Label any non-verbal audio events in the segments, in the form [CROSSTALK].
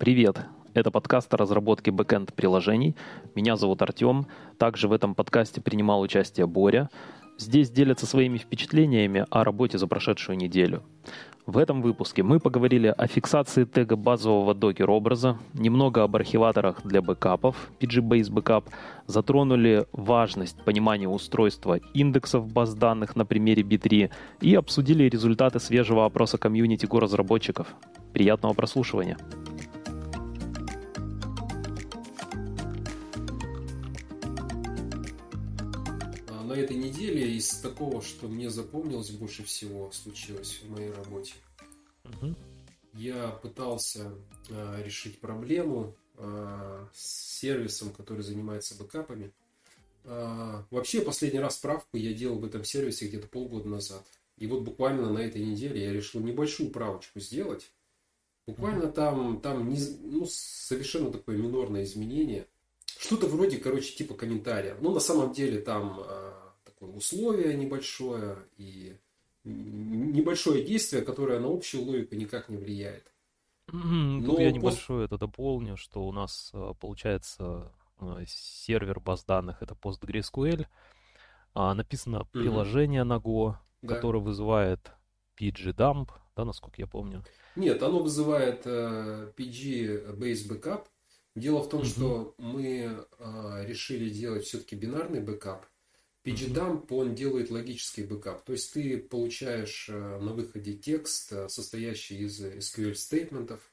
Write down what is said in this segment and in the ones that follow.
Привет! Это подкаст о разработке backend приложений. Меня зовут Артем. Также в этом подкасте принимал участие Боря. Здесь делятся своими впечатлениями о работе за прошедшую неделю. В этом выпуске мы поговорили о фиксации тега базового Docker-образа, немного об архиваторах для бэкапов, pg_basebackup, затронули важность понимания устройства индексов баз данных на примере B3 и обсудили результаты свежего опроса комьюнити Go-разработчиков. Приятного прослушивания! На этой неделе из такого, что мне запомнилось больше всего, случилось в моей работе. Угу. Я пытался э, решить проблему э, с сервисом, который занимается бэкапами. Э, вообще, последний раз справку я делал в этом сервисе где-то полгода назад. И вот буквально на этой неделе я решил небольшую правочку сделать. Буквально mm там, там не, ну, совершенно такое минорное изменение. Что-то вроде, короче, типа комментария. Но на самом деле там э, такое условие небольшое и небольшое действие, которое на общую логику никак не влияет. Mm-hmm, тут я небольшое это дополню, что у нас э, получается э, сервер баз данных это PostgreSQL, а написано приложение mm-hmm. на Go, да. которое вызывает pg_dump, да, насколько я помню. Нет, оно вызывает э, pg_basebackup. Дело в том, mm-hmm. что мы uh, решили делать все-таки бинарный бэкап, pg_dump, он делает логический бэкап. То есть ты получаешь э, на выходе текст, э, состоящий из SQL стейтментов.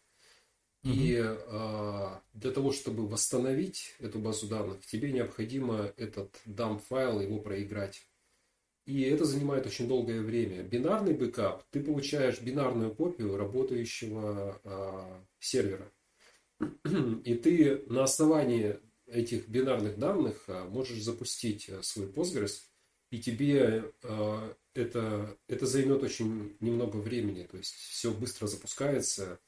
Mm-hmm. И э, для того, чтобы восстановить эту базу данных, тебе необходимо этот dump файл, его проиграть. И это занимает очень долгое время. Бинарный бэкап, ты получаешь бинарную копию работающего э, сервера. [CLEARS THROAT] И ты на основании этих бинарных данных а, можешь запустить э, свой Postgres, и тебе э, это, это займет очень немного времени. То есть все быстро запускается,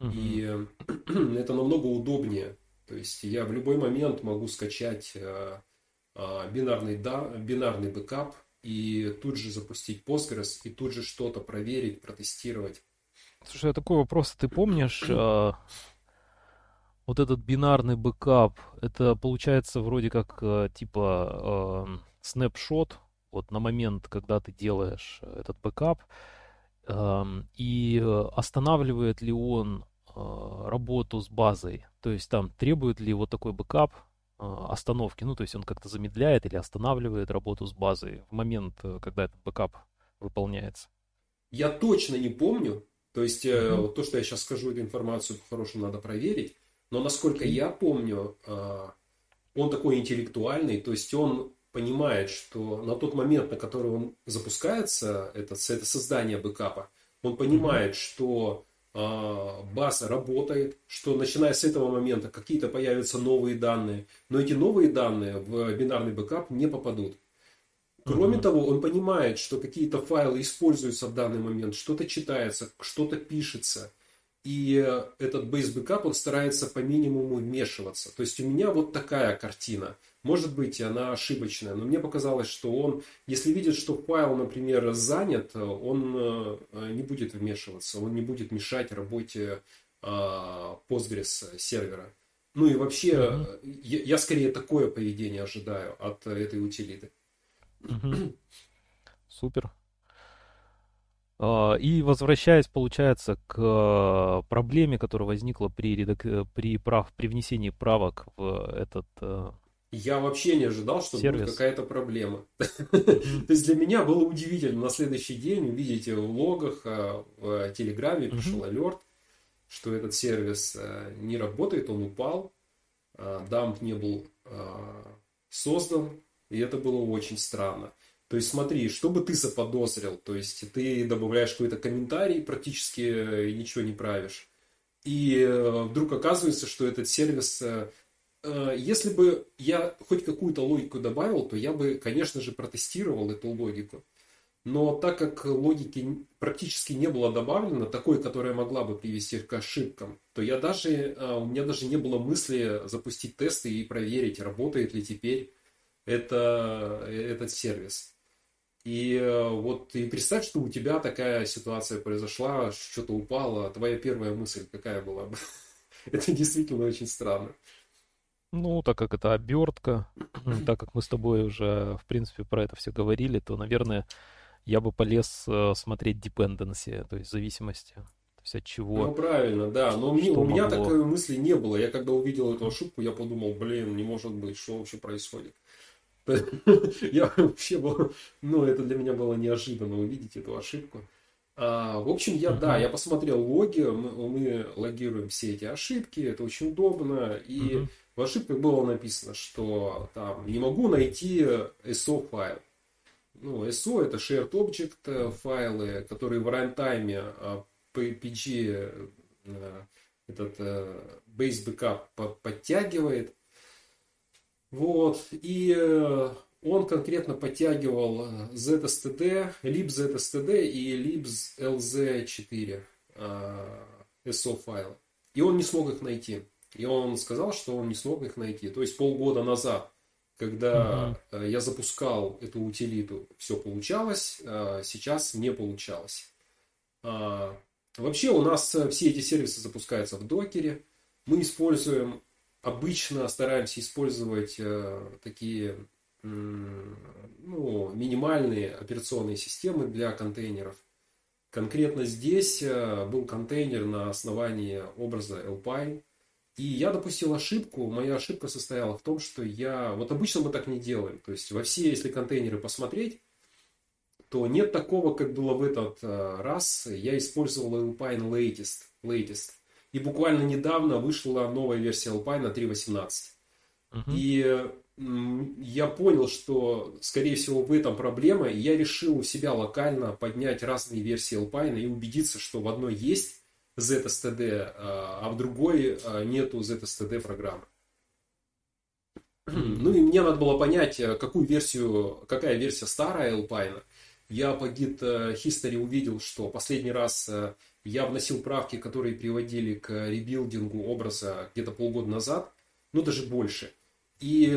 угу. и [CLEARS THROAT] это намного удобнее. То есть я в любой момент могу скачать бинарный, да, бинарный бэкап и тут же запустить Postgres, и тут же что-то проверить, протестировать. Слушай, а такой вопрос, ты помнишь, вот этот бинарный бэкап, это получается вроде как э, типа э, снапшот, вот на момент, когда ты делаешь этот бэкап, эм, э, и останавливает ли он э, работу с базой, то есть там требует ли вот такой бэкап э, остановки, ну то есть он как-то замедляет или останавливает работу с базой в момент, э, когда этот бэкап выполняется. Я точно не помню, то есть mm-hmm. то, что я сейчас скажу, эту информацию по-хорошему надо проверить. Но насколько я помню, а, он такой интеллектуальный, то есть он понимает, что на тот момент, на который он запускается, это, это создание бэкапа, он понимает, что а, база работает, что начиная с этого момента какие-то появятся новые данные, но эти новые данные в бинарный бэкап не попадут. Кроме uh-huh. того, он понимает, что какие-то файлы используются в данный момент, что-то читается, что-то пишется – и этот base backup, он старается по минимуму вмешиваться. То есть у меня вот такая картина. Может быть, она ошибочная, но мне показалось, что он, если видит, что файл, например, занят, он э, не будет вмешиваться, он не будет мешать работе а, Postgres сервера. Ну и вообще, mm-hmm. я, я скорее такое поведение ожидаю от этой утилиты. Mm-hmm. [CLEARS THROAT] Супер. А, и возвращаясь, получается, к э, проблеме, которая возникла при, редак... при, прав... при внесении правок в этот э, я вообще не ожидал, что Сервис. будет какая-то проблема. [LAUGHS] То есть для меня было удивительно на следующий день увидеть в логах, э, в Телеграме пришел алерт, что этот сервис не работает, он упал, дамп не был создан, и это было очень странно. То есть смотри, что бы ты заподозрил, то есть ты добавляешь какой-то комментарий, практически э, ничего не правишь. И э, вдруг оказывается, что этот сервис, э, если бы я хоть какую-то логику добавил, то я бы, конечно же, протестировал эту логику. Но так как логики практически не было добавлено, такой, которая могла бы привести к ошибкам, то я даже, у меня даже не было мысли запустить тесты и проверить, работает ли теперь это, этот сервис. И э, вот и представь, что у тебя такая ситуация произошла, что-то упало, твоя первая мысль какая была бы? [LAUGHS] это действительно очень странно. Ну, так как это обертка, [CLEARS THROAT] так как мы с тобой уже, в принципе, про это все говорили, то, наверное, я бы полез э, смотреть dependency, то есть зависимости. То есть от чего. Ну, правильно, да. Но мне, у меня могло... такой мысли не было. Я когда увидел эту ошибку, я подумал, блин, не может быть, что вообще происходит. [LAUGHS] Я вообще был, ну, это для меня было неожиданно увидеть эту ошибку. А, в общем, я, да, я посмотрел логи, мы, мы логируем все эти ошибки, это очень удобно. И в ошибках было написано, что там не могу найти SO файл. Ну, SO это shared object файлы, которые в рантайме а, PG э, этот э, base backup подтягивает. Вот. И э, он конкретно подтягивал ZSTD, libzstd и libslz4 SO файлы. И он не смог их найти. И он сказал, что он не смог их найти. То есть полгода назад, когда угу. я запускал эту утилиту, все получалось, сейчас не получалось. А, вообще у нас э, все эти сервисы запускаются в докере. Мы используем, обычно стараемся использовать э, такие ну, минимальные операционные системы для контейнеров. Конкретно здесь был контейнер на основании образа Alpine, и я допустил ошибку. Моя ошибка состояла в том, что я... Вот обычно мы так не делаем. То есть во все, если контейнеры посмотреть, то нет такого, как было в этот э, раз. Я использовал Alpine Latest. latest. И буквально недавно вышла новая версия Alpine 3.18. Uh-huh. И я понял, что, скорее всего, в этом проблема. И я решил у себя локально поднять разные версии Alpine и убедиться, что в одной есть ZSTD, а в другой а, нету ZSTD программы. Ну и мне надо было понять, э, какую версию, какая версия старая Alpine. Я по Git э, History увидел, что последний раз э, я вносил правки, которые приводили к ребилдингу образа где-то полгода назад, ну даже больше. И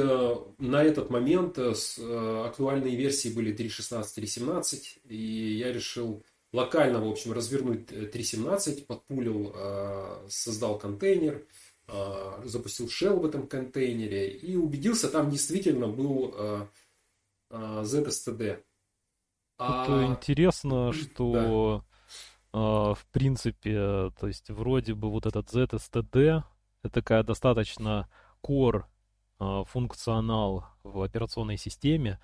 на этот момент актуальные версии были 3.16, 3.17, и я решил локально, в общем, развернуть 3.17, подпулил, э, создал контейнер, э, запустил shell в этом контейнере и убедился, там действительно был э, ZSTD. А... Это интересно, [CLEARS THROAT] что да. В принципе, то есть вроде бы вот этот ZSTD, это такая достаточно core функционал в операционной системе,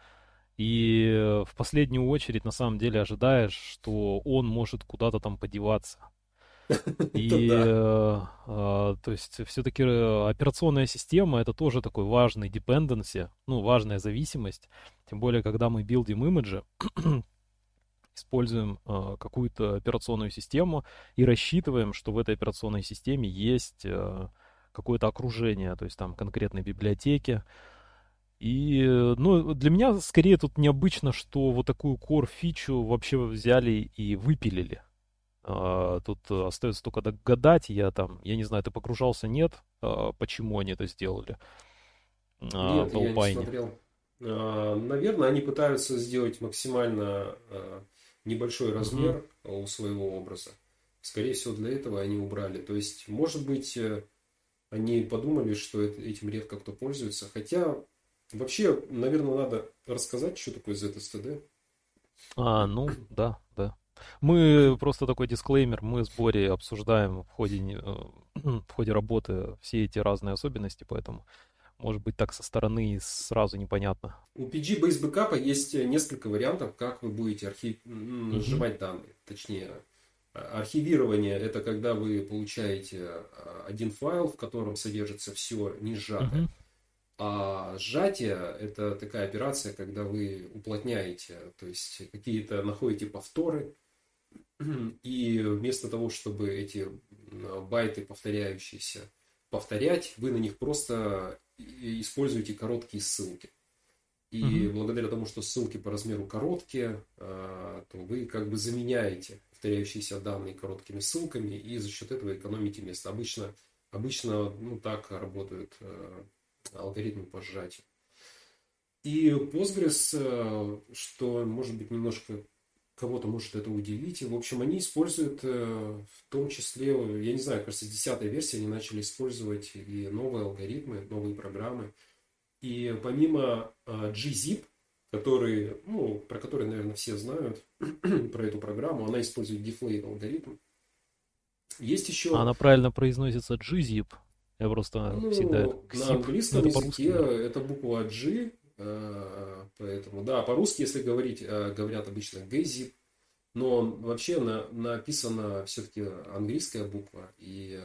и э, в последнюю очередь, на самом деле, ожидаешь, что он может куда-то там подеваться. [LAUGHS] И, э, э, то есть, все-таки операционная система это тоже такой важный dependency, ну, важная зависимость. Тем более, когда мы билдим имиджи, используем какую-то операционную систему и рассчитываем, что в этой операционной системе есть какое-то окружение, то есть там конкретные библиотеки, и, ну, для меня скорее тут необычно, что вот такую core фичу вообще взяли и выпилили. А, тут остается только догадать, я там, я не знаю, ты погружался, нет, а, почему они это сделали? А, нет, я не смотрел. Наверное, они пытаются сделать максимально небольшой размер mm-hmm. у своего образа. Скорее всего, для этого они убрали. То есть, может быть, э, они подумали, что этим редко кто пользуется. Хотя Вообще, наверное, надо рассказать, что такое ZSTD. А, ну, [CLEARS THROAT] да, да. Мы просто такой дисклеймер, мы с Борей обсуждаем в ходе, э, [CLEARS THROAT] в ходе работы все эти разные особенности, поэтому может быть так со стороны сразу непонятно. У PG Base Backup есть несколько вариантов, как вы будете архив... сжимать данные. Точнее, а, архивирование это когда вы получаете а, один файл, в котором содержится все не сжатое. Uh-huh. А сжатие – это такая операция, когда вы уплотняете, то есть какие-то находите повторы, [CLEARS THROAT] и вместо того, чтобы эти байты повторяющиеся повторять, вы на них просто используете короткие ссылки. И угу. благодаря тому, что ссылки по размеру короткие, а, то вы как бы заменяете повторяющиеся данные короткими ссылками и за счет этого экономите место. Обычно, обычно ну, так работают а, алгоритмы по сжатию. И Postgres, э, что может быть немножко кого-то может это удивить. В общем, они используют в том числе, я не знаю, кажется, с 10 версии они начали использовать и новые алгоритмы, новые программы. И помимо gzip, который, ну, про который, наверное, все знают, [CLEARS THROAT] про эту программу, она использует deflate алгоритм. Есть еще... Она правильно произносится gzip. Я просто ну, всегда... На английском языке это буква G, э, поэтому, да, по-русски, если говорить, э, говорят обычно gzip, но вообще на, написана все-таки английская буква, и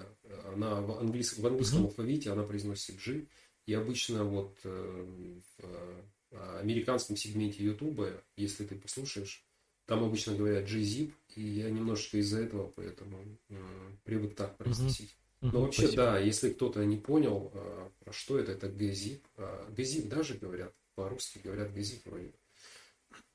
она в, английском, в английском mm-hmm. алфавите она произносится G, и обычно вот э, в американском сегменте YouTube, если ты послушаешь, там обычно говорят G-Zip, и я немножечко из-за этого поэтому привык так произносить. Но вообще, Спасибо. да, если кто-то не понял, про что это, это газип. Газип даже говорят, по-русски говорят газип вроде.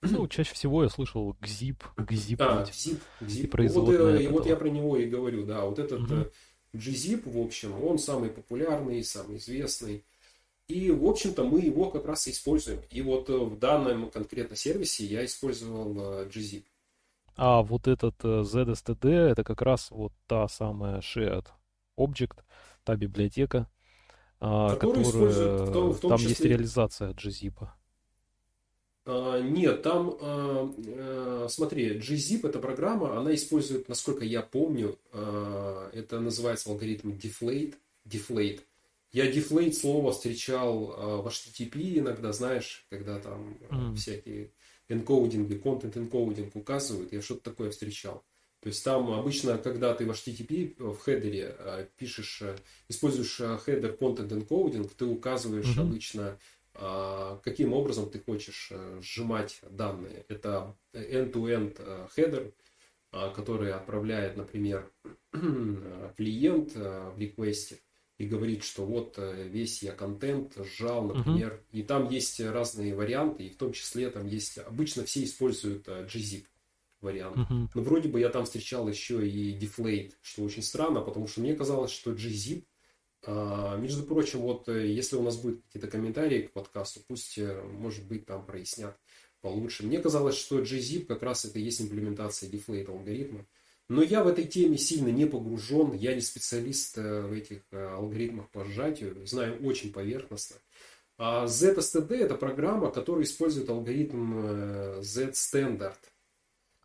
Ну, чаще всего я слышал гзип, гзип. Да, гзип, гзип. И, вот, э, и вот я про него и говорю, да, вот этот угу. gzip, в общем, он самый популярный, самый известный. И, в общем-то, мы его как раз и используем. И вот э, в данном конкретно сервисе я использовал gzip. А вот этот ZSTD, это как раз вот та самая shared Object, та библиотека, а, которая, в том, в том там числе... есть реализация gzip. А, нет, там, а, а, смотри, gzip это программа, она использует, насколько я помню, а, это называется алгоритм deflate. deflate. Я deflate слово встречал а, в HTTP иногда, знаешь, когда там mm. всякие энкодинги, контент энкодинг указывают, я что-то такое встречал. То есть там обычно, когда ты в HTTP в хедере э, пишешь, э, используешь э, header Content-Encoding, ты указываешь mm-hmm. обычно, каким образом ты хочешь сжимать данные. Это end-to-end header, который отправляет, например, [CLEARS THROAT] клиент в реквесте и говорит, что вот весь я контент сжал, например, mm-hmm. и там есть разные варианты, и в том числе там есть, обычно все используют gzip вариант. Uh-huh. Но вроде бы я там встречал еще и Deflate, что очень странно, потому что мне казалось, что gzip а, между прочим, вот э, если у нас будут какие-то комментарии к подкасту, пусть, э, может быть, там прояснят получше. Мне казалось, что gzip как раз это и есть имплементация deflate алгоритма. Но я в этой теме сильно не погружен, я не специалист э, в этих алгоритмах по сжатию, знаю очень поверхностно. А ZSTD это программа, которая использует алгоритм Z-Standard.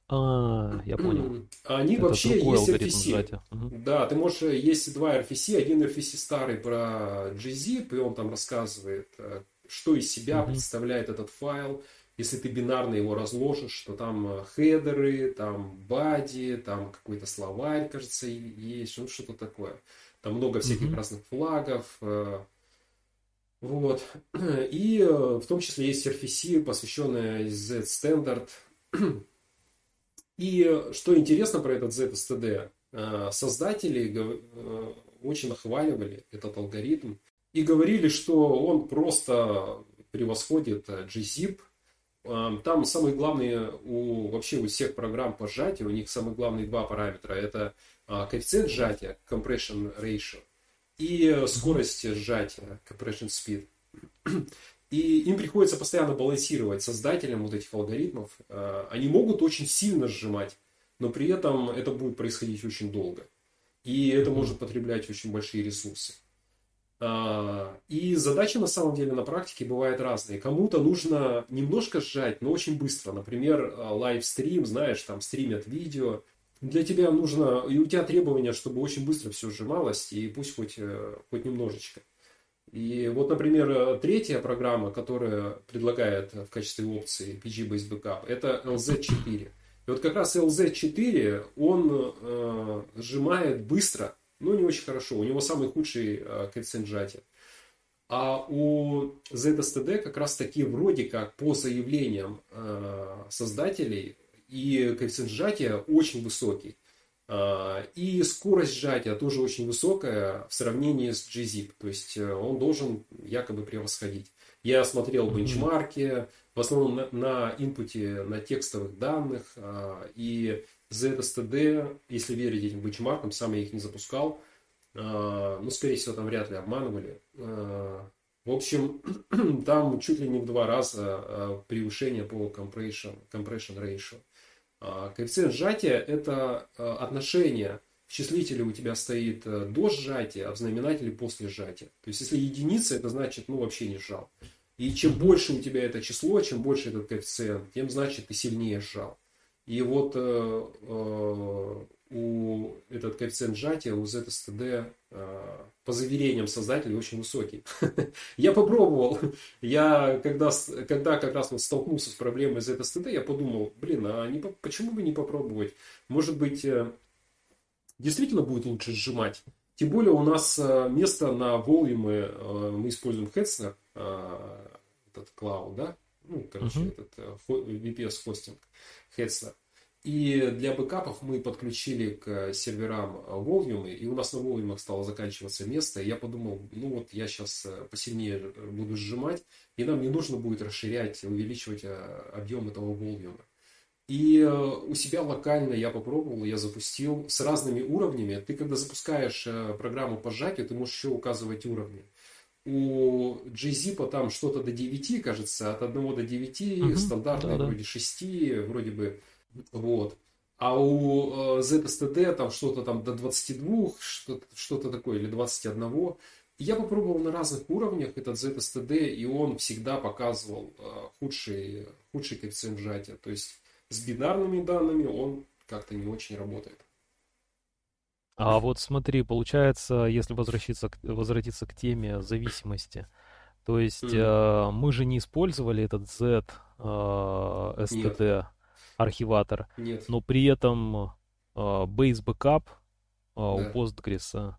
А, я понял. Они Это вообще есть RFC. Угу. Да, ты можешь, есть два RFC, один RFC старый про gzip, и он там рассказывает, э, что из себя угу. представляет этот файл. Если ты бинарно его разложишь, что там э, хедеры, там бади, там какой-то словарь, кажется, есть, ну что-то такое. Там много всяких угу. разных флагов. Э, вот. [CLEARS THROAT] И в том числе есть RFC, посвященная Z-Standard. [CLEARS THROAT] И что интересно про этот ZSTD, э, создатели э, очень нахваливали этот алгоритм и говорили, что он просто превосходит gzip. Э, там самые главные у вообще у всех программ по сжатию, у них самые главные два параметра. Это коэффициент сжатия, compression ratio, и скорость сжатия, compression speed. И им приходится постоянно балансировать создателям вот этих алгоритмов. Э, они могут очень сильно сжимать, но при этом это будет происходить очень долго. И это может потреблять очень большие ресурсы. А, и задачи на самом деле на практике бывают разные. Кому-то нужно немножко сжать, но очень быстро. Например, лайвстрим, знаешь, там стримят видео. Для тебя нужно, и у тебя требования, чтобы очень быстро все сжималось, и пусть хоть, э, хоть немножечко. И вот, например, третья программа, которая предлагает в качестве опции PG-Based Backup, это LZ4. И вот как раз LZ4, он э, сжимает быстро, но не очень хорошо. У него самый худший э, коэффициент сжатия. А у ZSTD как раз таки вроде как по заявлениям э, создателей и коэффициент сжатия очень высокий. А, и скорость сжатия тоже очень высокая в сравнении с gzip. То есть э, он должен якобы превосходить. Я смотрел бенчмарки, в основном на, на инпуте на текстовых данных. А, и ZSTD, если верить этим бенчмаркам, сам я их не запускал. А, ну, скорее всего, там вряд ли обманывали. В общем, [CLEARS THROAT] там чуть ли не в два раза превышение по compression, compression ratio. А коэффициент сжатия – это отношение в числителе у тебя стоит до сжатия, а в знаменателе после сжатия. То есть, если единица, это значит, ну, вообще не сжал. И чем больше у тебя это число, чем больше этот коэффициент, тем значит ты сильнее сжал. И вот э, э, у этот коэффициент сжатия у ZSTD э, по заверениям создателей очень высокий. [LAUGHS] я попробовал. Я когда, когда как раз вот столкнулся с проблемой ZSTD, я подумал, блин, а не, почему бы не попробовать? Может быть, э, действительно будет лучше сжимать? Тем более у нас э, место на волюмы, мы используем Hetzner, этот клауд, да? Ну, короче, uh-huh. этот VPS хостинг Hetzner. И для бэкапов мы подключили к серверам волюмы, и у нас на волюмах стало заканчиваться место. И я подумал, ну вот я сейчас посильнее буду сжимать, и нам не нужно будет расширять, увеличивать объем этого волюма. И э, у себя локально я попробовал, я запустил с разными уровнями. Ты когда запускаешь э, программу по сжатию, ты можешь еще указывать уровни. У GZIP там что-то до 9, кажется, от 1 до 9, угу, стандартный да, вроде 6, вроде бы. Вот. А у э, ZSTD там что-то там до 22, что-то, что-то такое, или 21. я попробовал на разных уровнях этот ZSTD, и он всегда показывал худший, худший коэффициент сжатия. То есть с бинарными данными он как-то не очень работает. А вот смотри, получается, если возвращаться, возвратиться к теме зависимости, то есть mm. э, мы же не использовали этот Z э, STD Нет. Архиватор, Нет. но при этом э, Base Backup э, да. у Postgres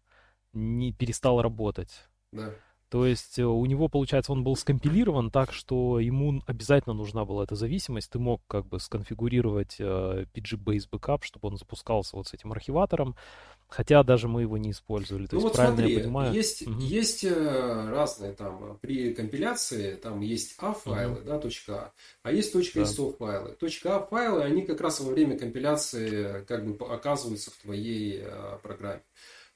не перестал работать. Да. То есть э, у него, получается, он был скомпилирован так, что ему обязательно нужна была эта зависимость. Ты мог как бы сконфигурировать э, PG-Base Backup, чтобы он запускался вот с этим архиватором. Хотя даже мы его не использовали. То ну есть, вот правильно смотри, я понимаю? Есть, угу. есть э, разные там при компиляции, там есть A файлы, угу. да, точка А, а есть точка .so файлы. Точка А файлы, они как раз во время компиляции как бы оказываются в твоей э, программе.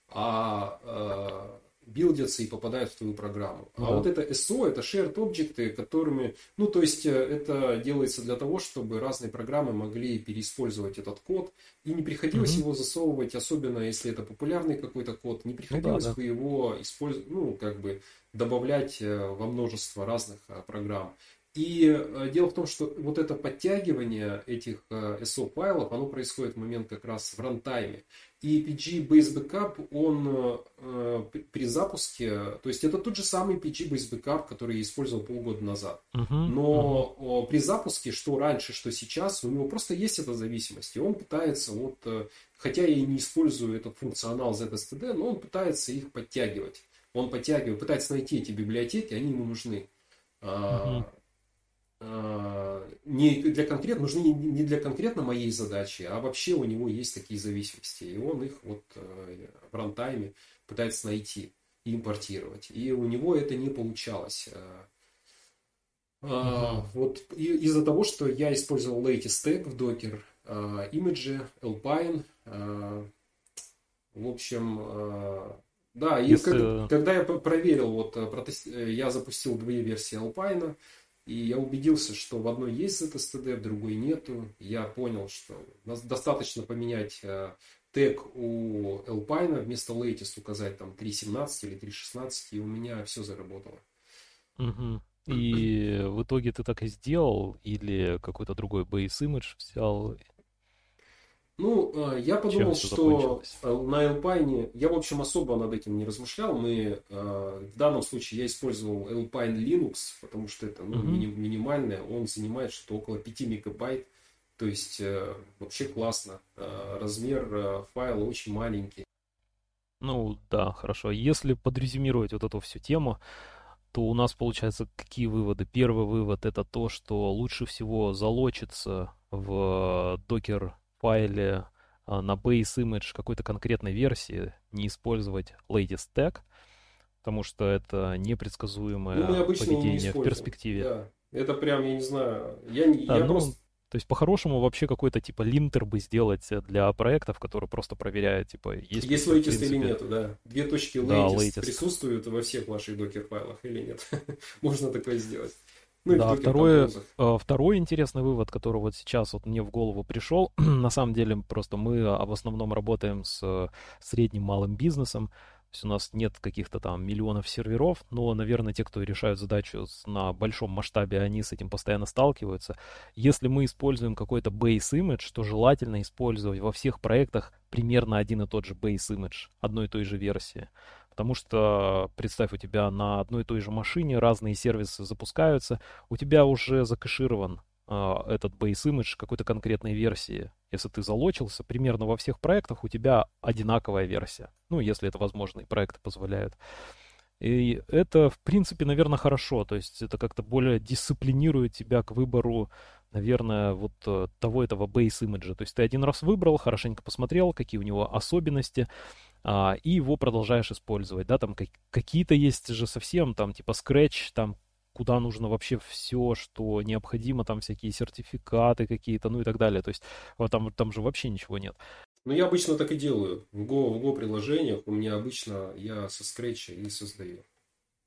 А э, билдятся и попадают в твою программу. А да. А вот это SO, это shared объекты, которыми, ну, то есть, э, это делается для того, чтобы разные программы могли переиспользовать этот код, и не приходилось угу. его засовывать, особенно если это популярный какой-то код, не приходилось ну, да, бы да. его использовать, ну, как бы добавлять э, во множество разных э, программ. И дело в том, что вот это подтягивание этих SO файлов, оно происходит в момент как раз в рантайме. И PG Base Backup, он э, при запуске, то есть это тот же самый PG Base Backup, который я использовал полгода назад. Uh-huh, Но uh-huh. при запуске, что раньше, что сейчас, у него просто есть эта зависимость. И он пытается, вот, э, хотя я и не использую этот функционал ZSTD, но он пытается их подтягивать. Он подтягивает, пытается найти эти библиотеки, они ему нужны. Uh-huh не для конкретно, нужны не для конкретно моей задачи, а вообще у него есть такие зависимости. И он их вот э, в рантайме пытается найти и импортировать. И у него это не получалось. Uh-huh. Вот из-за того, что я использовал latest tag в Docker, имиджи, Alpine, в общем, да, и Если... когда я проверил, вот я запустил две версии Alpine, и я убедился, что в одной есть ZSTD, в другой нету. Я понял, что достаточно поменять э, тег у Alpine, вместо latest указать там 3.17 или 3.16, и у меня все заработало. Угу. [CLEARS THROAT] И в итоге ты так и сделал, или какой-то другой base image взял ну, э, я подумал, что э, на Alpine, я, в общем, особо над этим не размышлял. Мы, э, в данном случае я использовал Alpine Linux, потому что это ну, uh-huh. минимальное. Он занимает что-то около 5 мегабайт. То есть, вообще классно. Размер файла очень маленький. Ну, да, хорошо. Если подрезюмировать вот эту всю тему, то у нас получается какие выводы? Первый вывод это то, что лучше всего залочиться в докер файле а, на base image какой-то конкретной версии не использовать latest tag, потому что это непредсказуемое ну, поведение в перспективе. Да. Это прям, я не знаю, я, да, я ну, просто... То есть, по-хорошему, вообще какой-то типа линтер бы сделать для проектов, которые просто проверяют, типа, есть... Есть latest принципе... или нету, да. Две точки latest, да, latest присутствуют во всех ваших докер-файлах или нет. [LAUGHS] Можно такое сделать. Ну, да, второе, э, второй интересный вывод, который вот сейчас вот мне в голову пришел, [CLEARS THROAT] на самом деле просто мы а, в основном работаем с э, средним малым бизнесом, то есть у нас нет каких-то там миллионов серверов, но, наверное, те, кто решают задачу на большом масштабе, они с этим постоянно сталкиваются. Если мы используем какой-то base image, то желательно использовать во всех проектах примерно один и тот же base image, одной и той же версии. Потому что, представь, у тебя на одной и той же машине разные сервисы запускаются, у тебя уже закэширован э, этот base image какой-то конкретной версии. Если ты залочился, примерно во всех проектах у тебя одинаковая версия. Ну, если это возможно, и проекты позволяют. И это, в принципе, наверное, хорошо. То есть это как-то более дисциплинирует тебя к выбору, наверное, вот э, того этого base имиджа. То есть ты один раз выбрал, хорошенько посмотрел, какие у него особенности, а, и его продолжаешь использовать, да, там как, какие-то есть же совсем, там, типа Scratch, там, куда нужно вообще все, что необходимо, там всякие сертификаты какие-то, ну и так далее, то есть вот там, там же вообще ничего нет. Ну, я обычно так и делаю. В Go, в Go приложениях у меня обычно я со Scratch и создаю.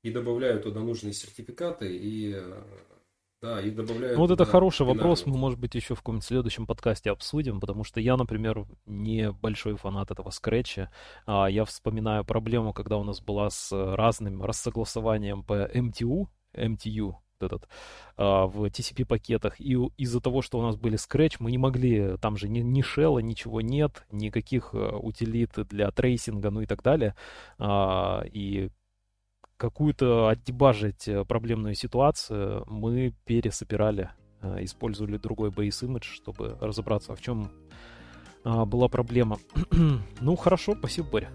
И добавляю туда нужные сертификаты и э, да, и добавляют. Ну, вот это хороший бинарный. вопрос, мы, может быть, еще в каком-нибудь следующем подкасте обсудим, потому что я, например, не большой фанат этого скретча. А, я вспоминаю проблему, когда у нас была с разным рассогласованием по MTU, MTU, этот а, в TCP пакетах. И из-за того, что у нас были Scratch, мы не могли, там же ни, ни шелла, ничего нет, никаких э, утилит для трейсинга, ну и так далее. А, и какую-то отдебажить э, проблемную ситуацию мы пересобирали, э, использовали другой image, чтобы разобраться, в чем а, была проблема. [CLEARS THROAT] ну, хорошо, спасибо, Боря.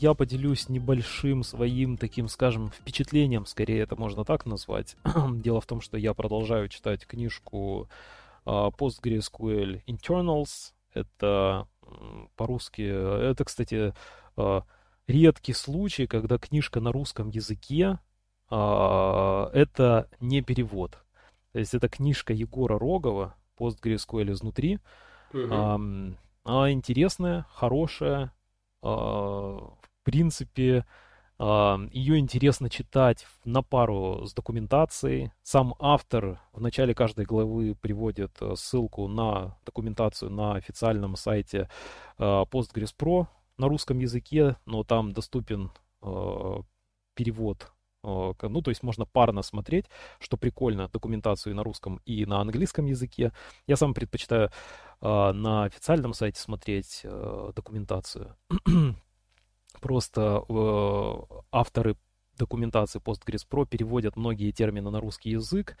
Я поделюсь небольшим своим таким, скажем, впечатлением, скорее это можно так назвать. [CLEARS THROAT] Дело в том, что я продолжаю читать книжку uh, PostgreSQL Internals. Это по-русски, это, кстати, uh, редкий случай, когда книжка на русском языке uh, это не перевод. То есть это книжка Егора Рогова PostgreSQL изнутри. Uh-huh. Она интересная, хорошая, принципе, ее интересно читать на пару с документацией. Сам автор в начале каждой главы приводит э, ссылку на документацию на официальном сайте э, Postgres Pro на русском языке, но там доступен э, перевод ну, то есть можно парно смотреть, что прикольно, документацию и на русском, и на английском языке. Я сам предпочитаю на официальном сайте смотреть документацию. [CLEARS THROAT] Просто э, авторы документации Postgres Pro переводят многие термины на русский язык,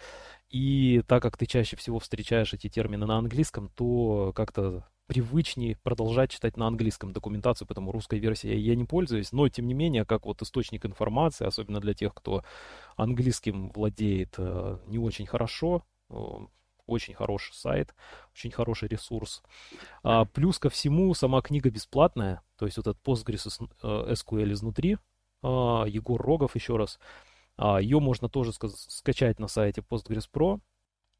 и так как ты чаще всего встречаешь эти термины на английском, то как-то привычнее продолжать читать на английском документацию, потому русской версией я не пользуюсь, но тем не менее, как вот источник информации, особенно для тех, кто английским владеет э, не очень хорошо, э, очень хороший сайт, очень хороший ресурс. А, плюс ко всему, сама книга бесплатная, то есть вот этот Postgres SQL э, изнутри, а, Егор Рогов еще раз, а, ее можно тоже скачать на сайте Postgres Pro.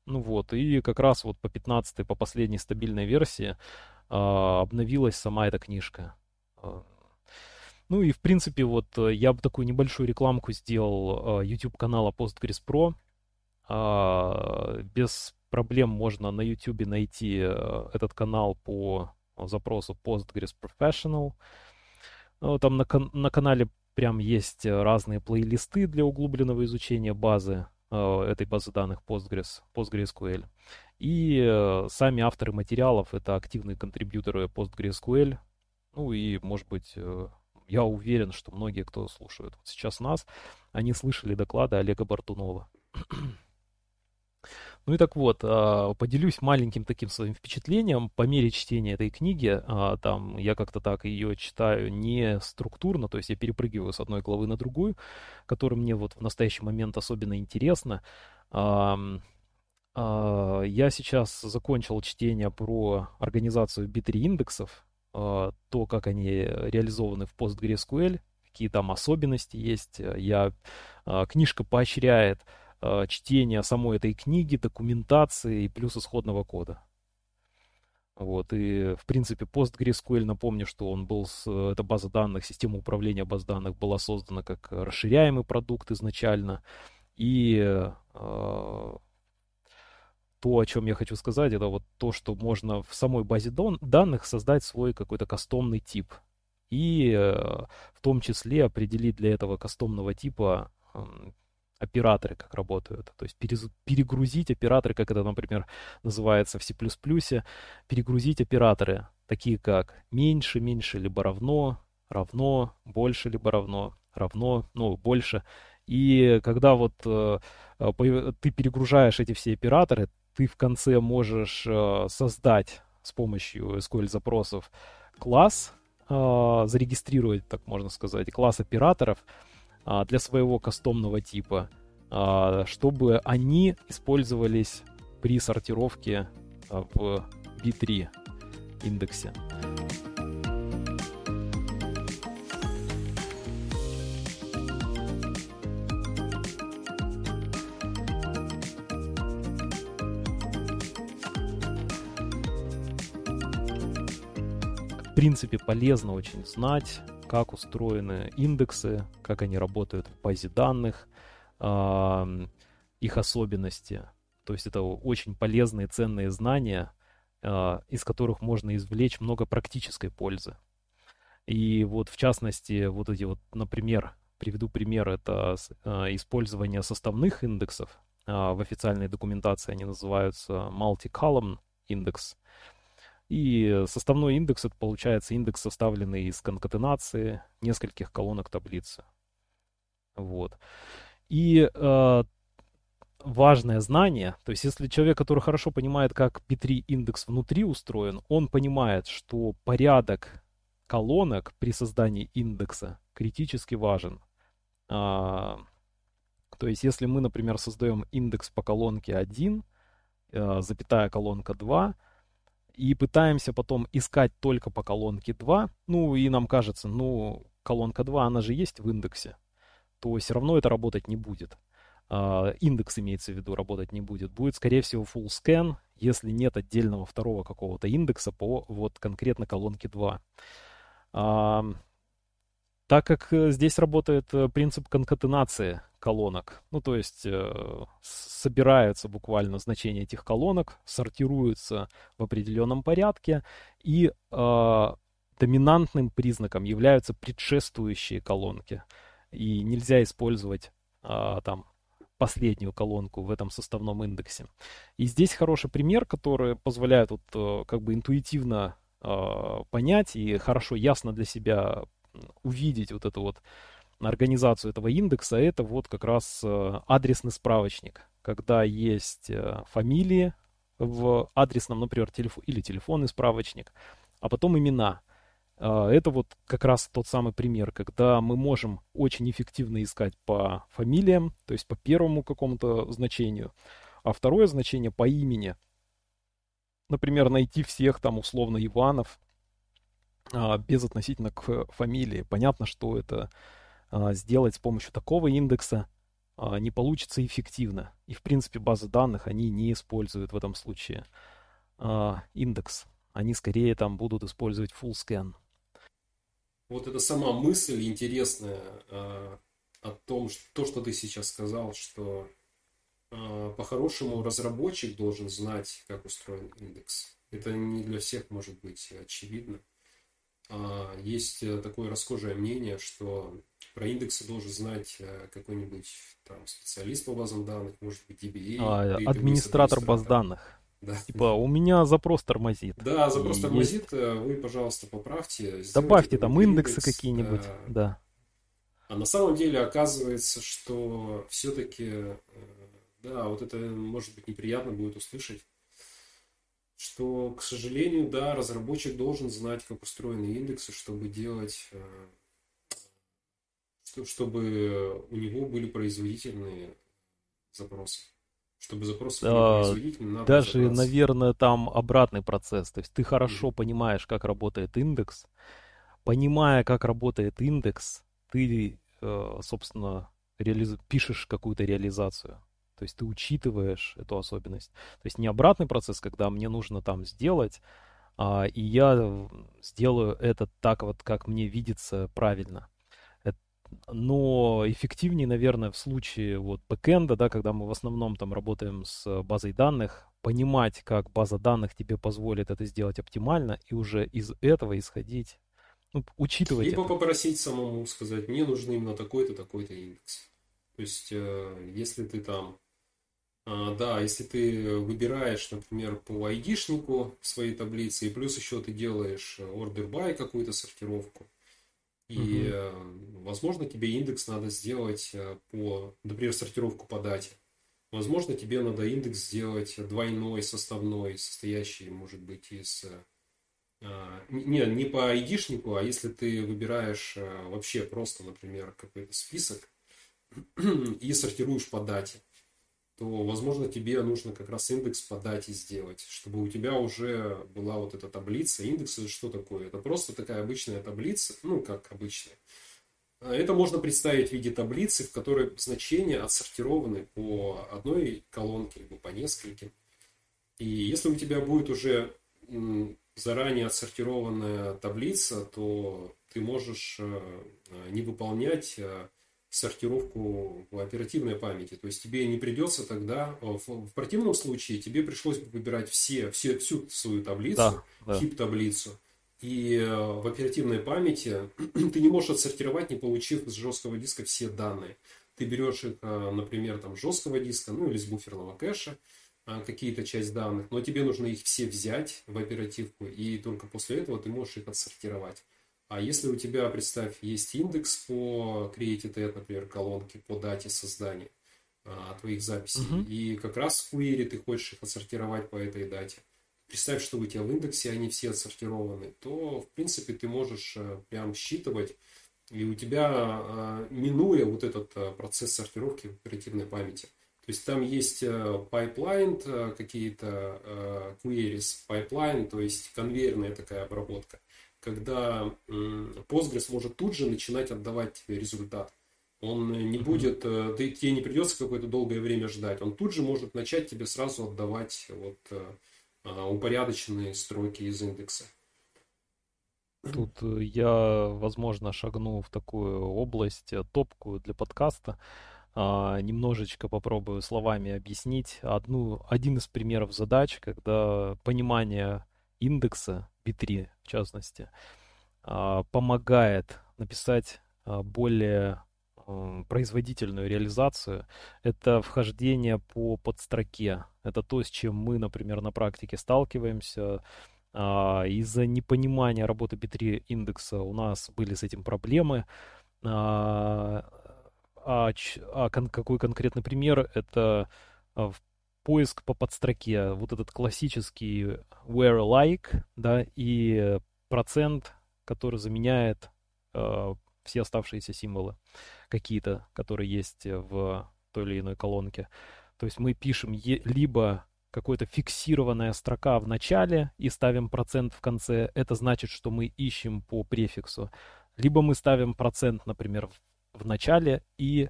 Ну вот, и как раз вот по 15 по последней стабильной версии а, обновилась сама эта книжка. А, ну и в принципе вот э, я бы такую небольшую рекламку сделал YouTube канала Postgres Pro. Без проблем можно на YouTube найти э, этот канал по запросу Postgres Professional. Ну, там на, на канале прям есть разные плейлисты для углубленного изучения базы, э, этой базы данных Postgres, PostgreSQL. И э, сами авторы материалов — это активные контрибьюторы PostgreSQL. Ну и, может быть, я уверен, что многие, кто слушает вот сейчас нас, они слышали доклады Олега Бартунова. [CLEARS THROAT] Ну и так вот, а, поделюсь маленьким таким своим впечатлением по мере чтения этой книги. А, там я как-то так ее читаю не структурно, то есть я перепрыгиваю с одной главы на другую, которая мне вот в настоящий момент особенно интересна. А, я сейчас закончил чтение про организацию B3 индексов, то, как они реализованы в PostgreSQL, какие там особенности есть. Я, книжка поощряет чтение самой этой книги, документации и плюс исходного кода. Вот, и, в принципе, PostgreSQL, напомню, что он был, с, эта база данных, система управления баз данных была создана как расширяемый продукт изначально. И э, то, о чем я хочу сказать, это вот то, что можно в самой базе данных создать свой какой-то кастомный тип. И э, в том числе определить для этого кастомного типа э, операторы как работают. То есть перегрузить операторы, как это, например, называется в C++, перегрузить операторы, такие как меньше, меньше, либо равно, равно, больше, либо равно, равно, ну, больше. И когда вот э, ты перегружаешь эти все операторы, ты в конце можешь э, создать с помощью SQL-запросов класс, э, зарегистрировать, так можно сказать, класс операторов э, для своего кастомного типа, э, чтобы они использовались при сортировке э, в B3 индексе. принципе, полезно очень знать, как устроены индексы, как они работают в базе данных, их особенности. То есть это очень полезные, ценные знания, а, из которых можно извлечь много практической пользы. И вот в частности, вот эти вот, например, приведу пример, это а, использование составных индексов. А, в официальной документации они называются multi-column индекс. И составной индекс это получается индекс, составленный из конкатенации нескольких колонок таблицы. Вот. И э, важное знание, то есть если человек, который хорошо понимает, как P3 индекс внутри устроен, он понимает, что порядок колонок при создании индекса критически важен. А, то есть если мы, например, создаем индекс по колонке 1, э, запятая колонка 2, и пытаемся потом искать только по колонке 2, ну и нам кажется, ну колонка 2, она же есть в индексе, то все равно это работать не будет. Uh, индекс имеется в виду, работать не будет. Будет, скорее всего, full scan, если нет отдельного второго какого-то индекса по вот конкретно колонке 2. Uh, так как э, здесь работает э, принцип конкатенации колонок, ну то есть э, собираются буквально значения этих колонок, сортируются в определенном порядке, и э, доминантным признаком являются предшествующие колонки. И нельзя использовать э, там последнюю колонку в этом составном индексе. И здесь хороший пример, который позволяет вот, э, как бы интуитивно э, понять и хорошо ясно для себя увидеть вот эту вот организацию этого индекса, это вот как раз э, адресный справочник, когда есть э, фамилии в адресном, например, телефон или телефонный справочник, а потом имена. Э, это вот как раз тот самый пример, когда мы можем очень эффективно искать по фамилиям, то есть по первому какому-то значению, а второе значение по имени. Например, найти всех там условно Иванов, а, без относительно к фамилии. Понятно, что это а, сделать с помощью такого индекса а, не получится эффективно. И, в принципе, базы данных они не используют в этом случае индекс. Они скорее там будут использовать full scan. Вот эта сама мысль интересная о том, что, то, что ты сейчас сказал, что по-хорошему разработчик должен знать, как устроен индекс. Это не для всех может быть очевидно. А, есть э, такое расхожее мнение, что про индексы должен знать э, какой-нибудь там специалист по базам данных, может быть DBA. А, администратор баз данных. Да. Типа, у меня запрос тормозит. Да, запрос и тормозит, есть... Э, вы, пожалуйста, поправьте. Добавьте там индексы индекс, какие-нибудь, да. да. А на самом деле оказывается, что все-таки, да, вот это может быть неприятно будет услышать, что, к сожалению, да, разработчик должен знать, как устроены индексы, чтобы делать, э, чтобы у него были производительные запросы. Чтобы запросы а, производить, надо Даже, наверное, там обратный процесс. То есть ты хорошо mm-hmm. понимаешь, как работает индекс. Понимая, как работает индекс, ты, э, собственно, реализ... пишешь какую-то реализацию. То есть ты учитываешь эту особенность. То есть не обратный процесс, когда мне нужно там сделать, а, и я сделаю это так вот, как мне видится правильно. Но эффективнее, наверное, в случае вот бэкэнда, да, когда мы в основном там работаем с базой данных, понимать, как база данных тебе позволит это сделать оптимально, и уже из этого исходить, ну, учитывать Либо это. попросить самому сказать, мне нужен именно такой-то, такой-то индекс. То есть, э, если ты там, э, да, если ты выбираешь, например, по айдишнику в своей таблице, и плюс еще ты делаешь order by какую-то сортировку, и, угу. Возможно, тебе индекс надо сделать по, например, сортировку по дате. Возможно, тебе надо индекс сделать двойной, составной, состоящий, может быть, из... Не, не по айдишнику, а если ты выбираешь вообще просто, например, какой-то список, [CLEARS THROAT] и сортируешь по дате, то, возможно, тебе нужно как раз индекс по дате сделать, чтобы у тебя уже была вот эта таблица. Индекс это что такое? Это просто такая обычная таблица, ну, как обычная. Это можно представить в виде таблицы, в которой значения отсортированы по одной колонке, либо по нескольким. И если у тебя будет уже заранее отсортированная таблица, то ты можешь э, не выполнять э, сортировку в оперативной памяти. То есть тебе не придется тогда, э, в, в противном случае тебе пришлось бы выбирать все, все, всю свою таблицу, да, да. хип-таблицу, и э, в оперативной памяти [CLEARS THROAT] ты не можешь отсортировать, не получив с жесткого диска все данные. Ты берешь их, э, например, там, жесткого диска, ну или с буферного кэша, какие-то часть данных, но тебе нужно их все взять в оперативку, и только после этого ты можешь их отсортировать. А если у тебя, представь, есть индекс по created например, колонки по дате создания а, твоих записей, угу. и как раз в query ты хочешь их отсортировать по этой дате, представь, что у тебя в индексе они все отсортированы, то, в принципе, ты можешь а, прям считывать, и у тебя, а, минуя вот этот а, процесс сортировки в оперативной памяти, то есть там есть pipeline, какие-то queries, pipeline, то есть конвейерная такая обработка – когда Postgres может тут же начинать отдавать результат. Он не будет, э, ты, тебе не придется какое-то долгое время ждать. Он тут же может начать тебе сразу отдавать вот, э, упорядоченные строки из индекса. Тут э, я, возможно, шагну в такую область топкую для подкаста. А, немножечко попробую словами объяснить одну, один из примеров задач, когда понимание индекса B3 в частности, а, помогает написать а, более производительную реализацию, это вхождение по подстроке. Это то, с чем мы, например, на практике сталкиваемся. А, из-за непонимания работы B3 индекса у нас были с этим проблемы. А, а, а какой конкретный пример? Это в поиск по подстроке, вот этот классический where like, да, и процент, который заменяет э, все оставшиеся символы какие-то, которые есть в той или иной колонке. То есть мы пишем е- либо какая-то фиксированная строка в начале и ставим процент в конце, это значит, что мы ищем по префиксу. Либо мы ставим процент, например, в, в начале и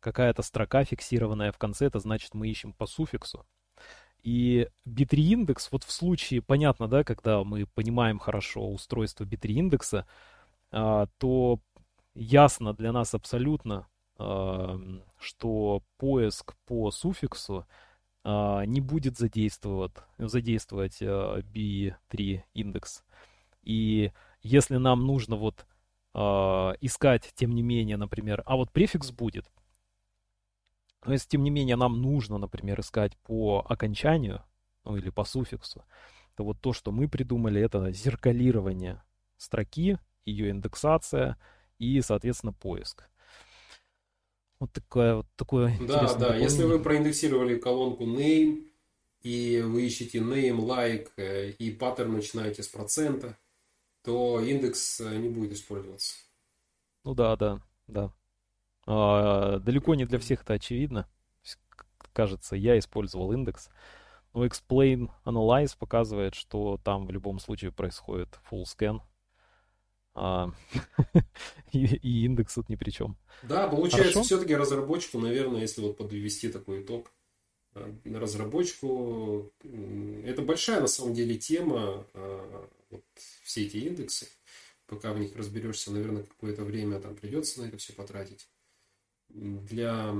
какая-то строка фиксированная в конце, это значит мы ищем по суффиксу. И B3 индекс, вот в случае, понятно, да, когда мы понимаем хорошо устройство B3 индекса, а, то ясно для нас абсолютно, а, что поиск по суффиксу а, не будет задействовать, задействовать B3 индекс. И если нам нужно вот искать, тем не менее, например, а вот префикс будет, но если, тем не менее, нам нужно, например, искать по окончанию, ну или по суффиксу, то вот то, что мы придумали, это зеркалирование строки, ее индексация и, соответственно, поиск. Вот такое вот такое. Да, да. Если вы проиндексировали колонку name и вы ищете name, like э, и паттерн начинаете с процента, то индекс э, не будет использоваться. Ну да, да, да. А, далеко не для всех это очевидно. кажется, я использовал индекс. Но explain analyze показывает, что там в любом случае происходит full scan. А, [LAUGHS] и, и индекс тут ни при чем. Да, получается, все-таки разработчику, наверное, если вот подвести такой итог, э, разработчику, это большая на самом деле тема, э, вот, все эти индексы. Пока в них разберешься, наверное, какое-то время там придется на это все потратить. Для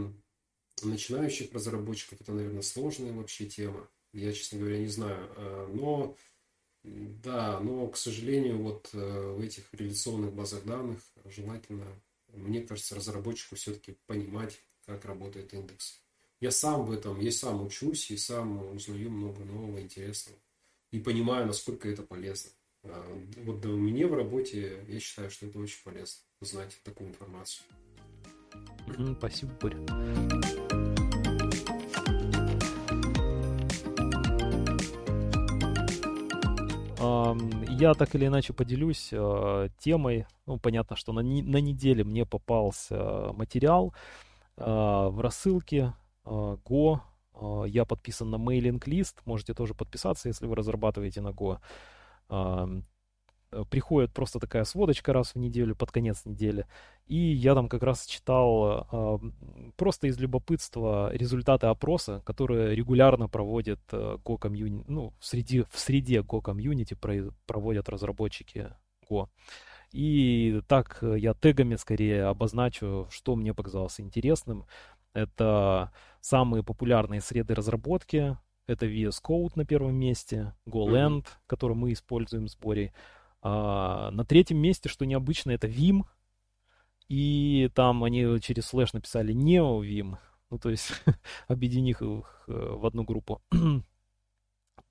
начинающих разработчиков это, наверное, сложная вообще тема. Я, честно говоря, не знаю. Э, но да, но, к сожалению, вот э, в этих реляционных базах данных желательно, мне кажется, разработчику все-таки понимать, как работает индекс. Я сам в этом, я сам учусь и сам узнаю много нового, интересного. И понимаю, насколько это полезно. А, вот мне в работе, я считаю, что это очень полезно, знать такую информацию. Спасибо, Боря. Я так или иначе поделюсь э, темой. Ну, понятно, что на, на неделе мне попался материал э, в рассылке э, Go. Я подписан на мейлинг-лист. Можете тоже подписаться, если вы разрабатываете на Go. Э, приходит просто такая сводочка раз в неделю, под конец недели. И я там как раз читал э, просто из любопытства результаты опроса, которые регулярно проводят э, Go Community, ну, в среде, в среде Go Community про, проводят разработчики Go. И так я тегами скорее обозначу, что мне показалось интересным. Это самые популярные среды разработки. Это VS Code на первом месте, GoLand, mm-hmm. который мы используем с Борей. А, на третьем месте, что необычно, это Vim. И там они через слэш написали Neo Vim. Ну, то есть, [LAUGHS] объединив их э, в одну группу. [CLEARS THROAT]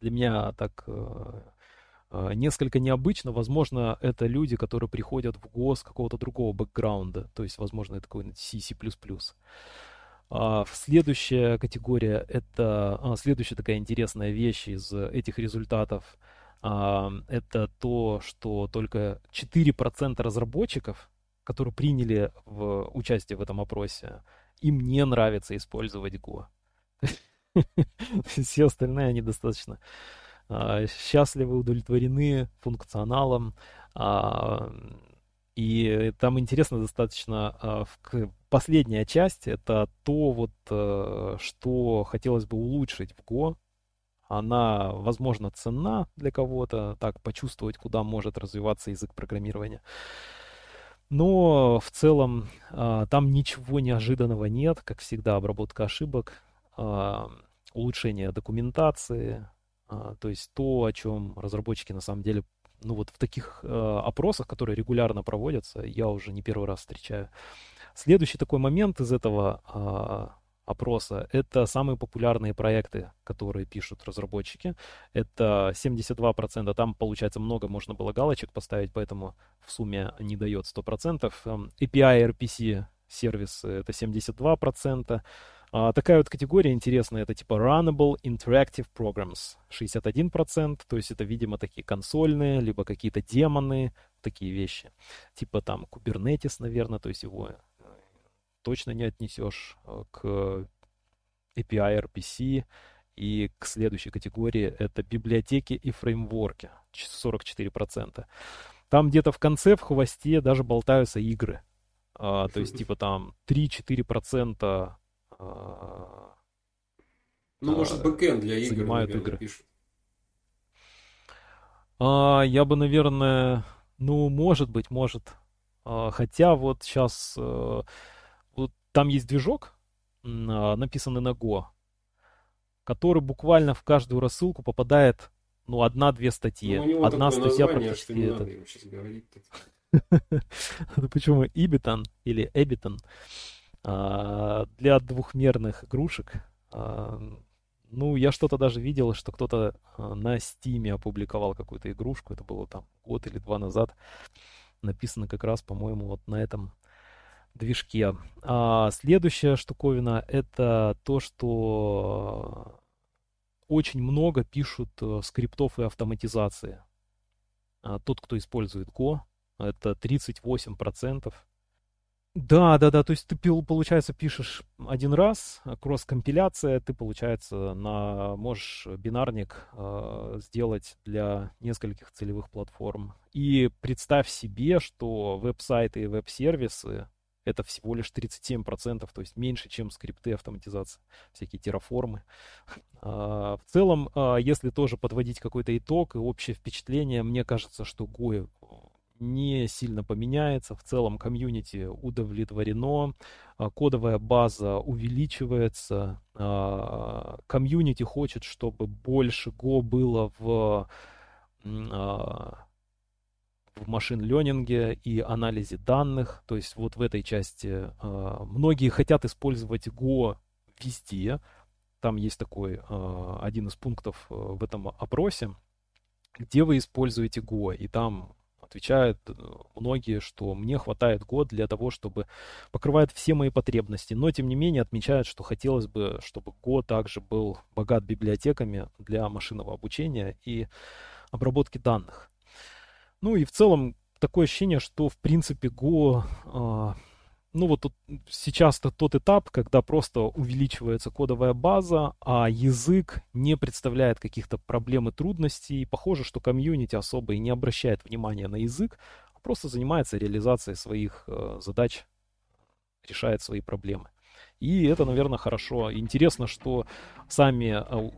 Для меня так э, э, несколько необычно. Возможно, это люди, которые приходят в ГОС какого-то другого бэкграунда. То есть, возможно, это какой-нибудь C, C++. А, следующая категория, это а, следующая такая интересная вещь из этих результатов – это то, что только 4% разработчиков, которые приняли в участие в этом опросе, им не нравится использовать Go. [LAUGHS] Все остальные, они достаточно а, счастливы, удовлетворены функционалом. А, и там интересно достаточно а, последняя часть, это то, вот, э, что хотелось бы улучшить в Go, она, возможно, ценна для кого-то, так, почувствовать, куда может развиваться язык программирования. Но в целом а, там ничего неожиданного нет, как всегда, обработка ошибок, а, улучшение документации, а, то есть то, о чем разработчики на самом деле, ну вот в таких опросах, которые регулярно проводятся, я уже не первый раз встречаю. Следующий такой момент из этого опроса, это самые популярные проекты, которые пишут разработчики. Это 72%, там, получается, много можно было галочек поставить, поэтому в сумме не дает 100%. API RPC сервисы это 72%. А, такая вот категория интересная, это типа Runnable Interactive Programs, 61%, то есть это, видимо, такие консольные, либо какие-то демоны, такие вещи. Типа там Kubernetes, наверное, то есть его точно не отнесешь э, к API RPC. И к следующей категории это библиотеки и фреймворки, 44%. Там где-то в конце, в хвосте даже болтаются игры. А, то есть, типа там 3-4% а, ну, может, бэкэнд для игр, занимают наверное, игры. Пишут. А, я бы, наверное, ну, может быть, может. А, хотя вот сейчас а, там есть движок, а, написанный на Go, который буквально в каждую рассылку попадает, ну, одна-две статьи. Ну, Одна статья название, практически это. [LAUGHS] Почему Ibiton или Ebiton а, для двухмерных игрушек? А, ну, я что-то даже видел, что кто-то на Стиме опубликовал какую-то игрушку. Это было там год или два назад. Написано как раз, по-моему, вот на этом движке. А следующая штуковина это то, что очень много пишут э, скриптов и автоматизации. А тот, кто использует Go, это 38%. Да, да, да, то есть ты, получается, пишешь один раз, кросс-компиляция, ты, получается, на, можешь бинарник э, сделать для нескольких целевых платформ. И представь себе, что веб-сайты и веб-сервисы это всего лишь 37%, то есть меньше, чем скрипты автоматизации, всякие терраформы. [LAUGHS] А, в целом, а, если тоже подводить какой-то итог и общее впечатление, мне кажется, что Go не сильно поменяется. В целом комьюнити удовлетворено, а, кодовая база увеличивается, комьюнити хочет, чтобы больше Go было в в машин-ленинге и анализе данных. То есть вот в этой части э, многие хотят использовать Go везде. Там есть такой э, один из пунктов э, в этом опросе, где вы используете Go. И там отвечают э, многие, что мне хватает Go для того, чтобы покрывает все мои потребности. Но, тем не менее, отмечают, что хотелось бы, чтобы Go также был богат библиотеками для машинного обучения и обработки данных. Ну и в целом такое ощущение, что в принципе Go, э, ну вот тут сейчас -то тот этап, когда просто увеличивается кодовая база, а язык не представляет каких-то проблем и трудностей. И похоже, что комьюнити особо и не обращает внимания на язык, а просто занимается реализацией своих э, задач, решает свои проблемы. И это, наверное, хорошо. Интересно, что сами э,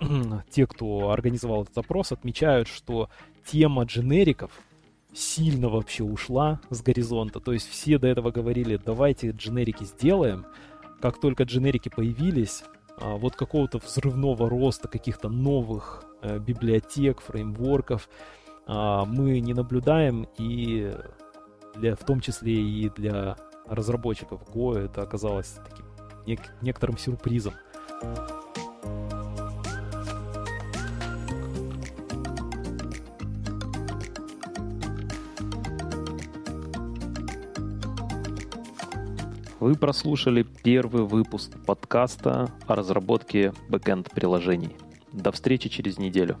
[CLEARS THROAT] те, кто организовал этот опрос, отмечают, что тема дженериков сильно вообще ушла с горизонта. То есть все до этого говорили, давайте дженерики сделаем. Как только дженерики появились, а, вот какого-то взрывного роста каких-то новых э, библиотек, фреймворков а, мы не наблюдаем, и для, в том числе и для разработчиков Go это оказалось таким нек- некоторым сюрпризом. Вы прослушали первый выпуск подкаста о разработке бэкенд приложений. До встречи через неделю.